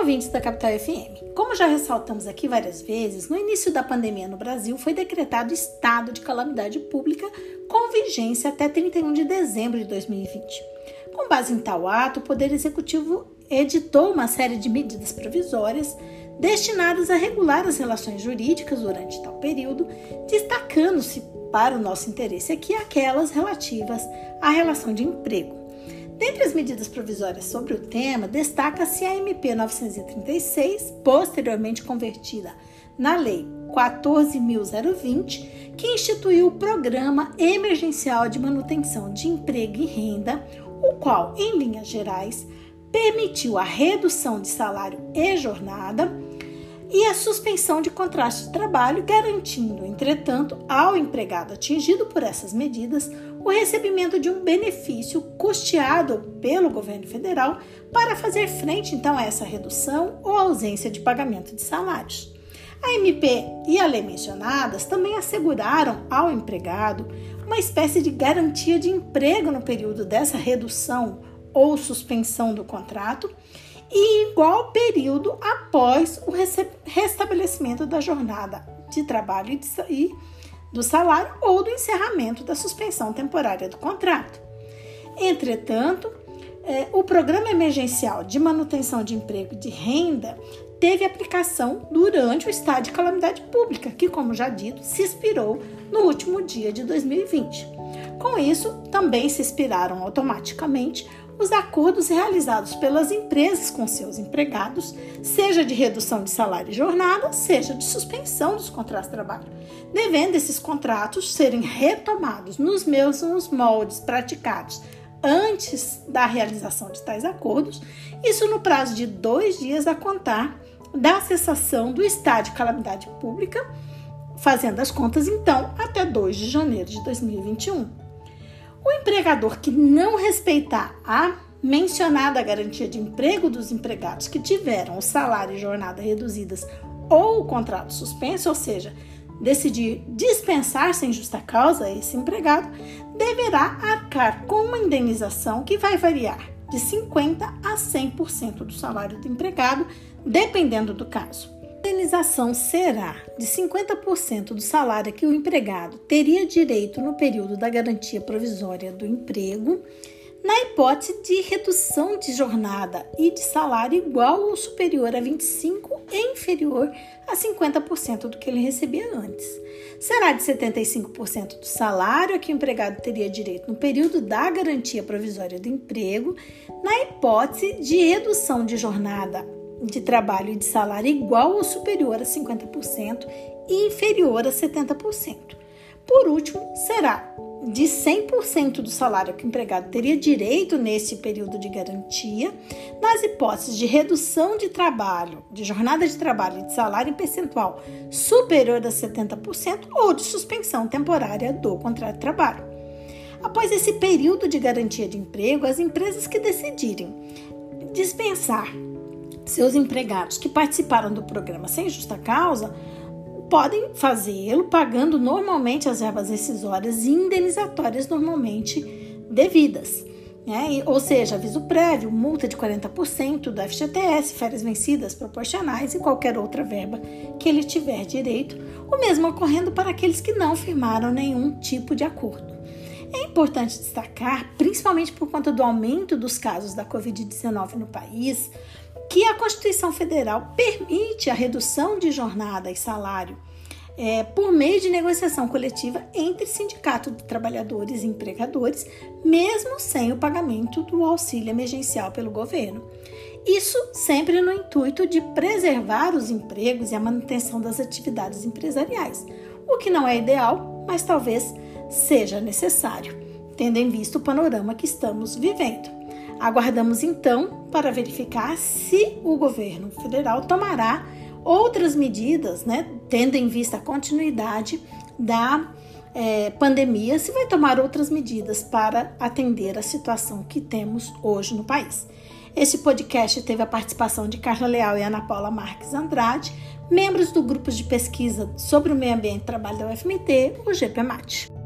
ouvintes da Capital FM. Como já ressaltamos aqui várias vezes, no início da pandemia no Brasil foi decretado estado de calamidade pública com vigência até 31 de dezembro de 2020. Com base em tal ato, o Poder Executivo editou uma série de medidas provisórias destinadas a regular as relações jurídicas durante tal período, destacando-se para o nosso interesse aqui aquelas relativas à relação de emprego. Dentre as medidas provisórias sobre o tema, destaca-se a MP 936, posteriormente convertida na Lei 14.020, que instituiu o Programa Emergencial de Manutenção de Emprego e Renda, o qual, em linhas gerais, permitiu a redução de salário e jornada e a suspensão de contrato de trabalho, garantindo, entretanto, ao empregado atingido por essas medidas o recebimento de um benefício custeado pelo governo federal para fazer frente então a essa redução ou ausência de pagamento de salários. A MP e a lei mencionadas também asseguraram ao empregado uma espécie de garantia de emprego no período dessa redução ou suspensão do contrato e igual período após o restabelecimento da jornada de trabalho e do salário ou do encerramento da suspensão temporária do contrato. Entretanto, é, o Programa Emergencial de Manutenção de Emprego e de Renda teve aplicação durante o estado de calamidade pública, que, como já dito, se expirou no último dia de 2020. Com isso, também se expiraram automaticamente os acordos realizados pelas empresas com seus empregados, seja de redução de salário e jornada, seja de suspensão dos contratos de trabalho, devendo esses contratos serem retomados nos mesmos moldes praticados antes da realização de tais acordos, isso no prazo de dois dias a contar da cessação do estado de calamidade pública, fazendo as contas então até 2 de janeiro de 2021. O empregador que não respeitar a mencionada garantia de emprego dos empregados que tiveram o salário e jornada reduzidas ou o contrato suspenso, ou seja, decidir dispensar sem justa causa esse empregado, deverá arcar com uma indenização que vai variar de 50% a 100% do salário do empregado, dependendo do caso indenização será de 50% do salário que o empregado teria direito no período da garantia provisória do emprego, na hipótese de redução de jornada e de salário igual ou superior a 25 e inferior a 50% do que ele recebia antes. Será de 75% do salário que o empregado teria direito no período da garantia provisória do emprego, na hipótese de redução de jornada de trabalho e de salário igual ou superior a 50% e inferior a 70%. Por último, será de 100% do salário que o empregado teria direito nesse período de garantia, nas hipóteses de redução de trabalho, de jornada de trabalho e de salário em percentual superior a 70% ou de suspensão temporária do contrato de trabalho. Após esse período de garantia de emprego, as empresas que decidirem dispensar seus empregados que participaram do programa sem justa causa podem fazê-lo pagando normalmente as verbas rescisórias e indenizatórias normalmente devidas. Né? Ou seja, aviso prévio, multa de 40% do FGTS, férias vencidas proporcionais e qualquer outra verba que ele tiver direito, o mesmo ocorrendo para aqueles que não firmaram nenhum tipo de acordo. É importante destacar, principalmente por conta do aumento dos casos da Covid-19 no país, que a Constituição Federal permite a redução de jornada e salário é, por meio de negociação coletiva entre sindicato de trabalhadores e empregadores, mesmo sem o pagamento do auxílio emergencial pelo governo. Isso sempre no intuito de preservar os empregos e a manutenção das atividades empresariais, o que não é ideal, mas talvez seja necessário, tendo em vista o panorama que estamos vivendo. Aguardamos então para verificar se o governo federal tomará outras medidas, né, tendo em vista a continuidade da é, pandemia, se vai tomar outras medidas para atender a situação que temos hoje no país. Esse podcast teve a participação de Carla Leal e Ana Paula Marques Andrade, membros do grupo de pesquisa sobre o meio ambiente e trabalho da UFMT, o GPMAT.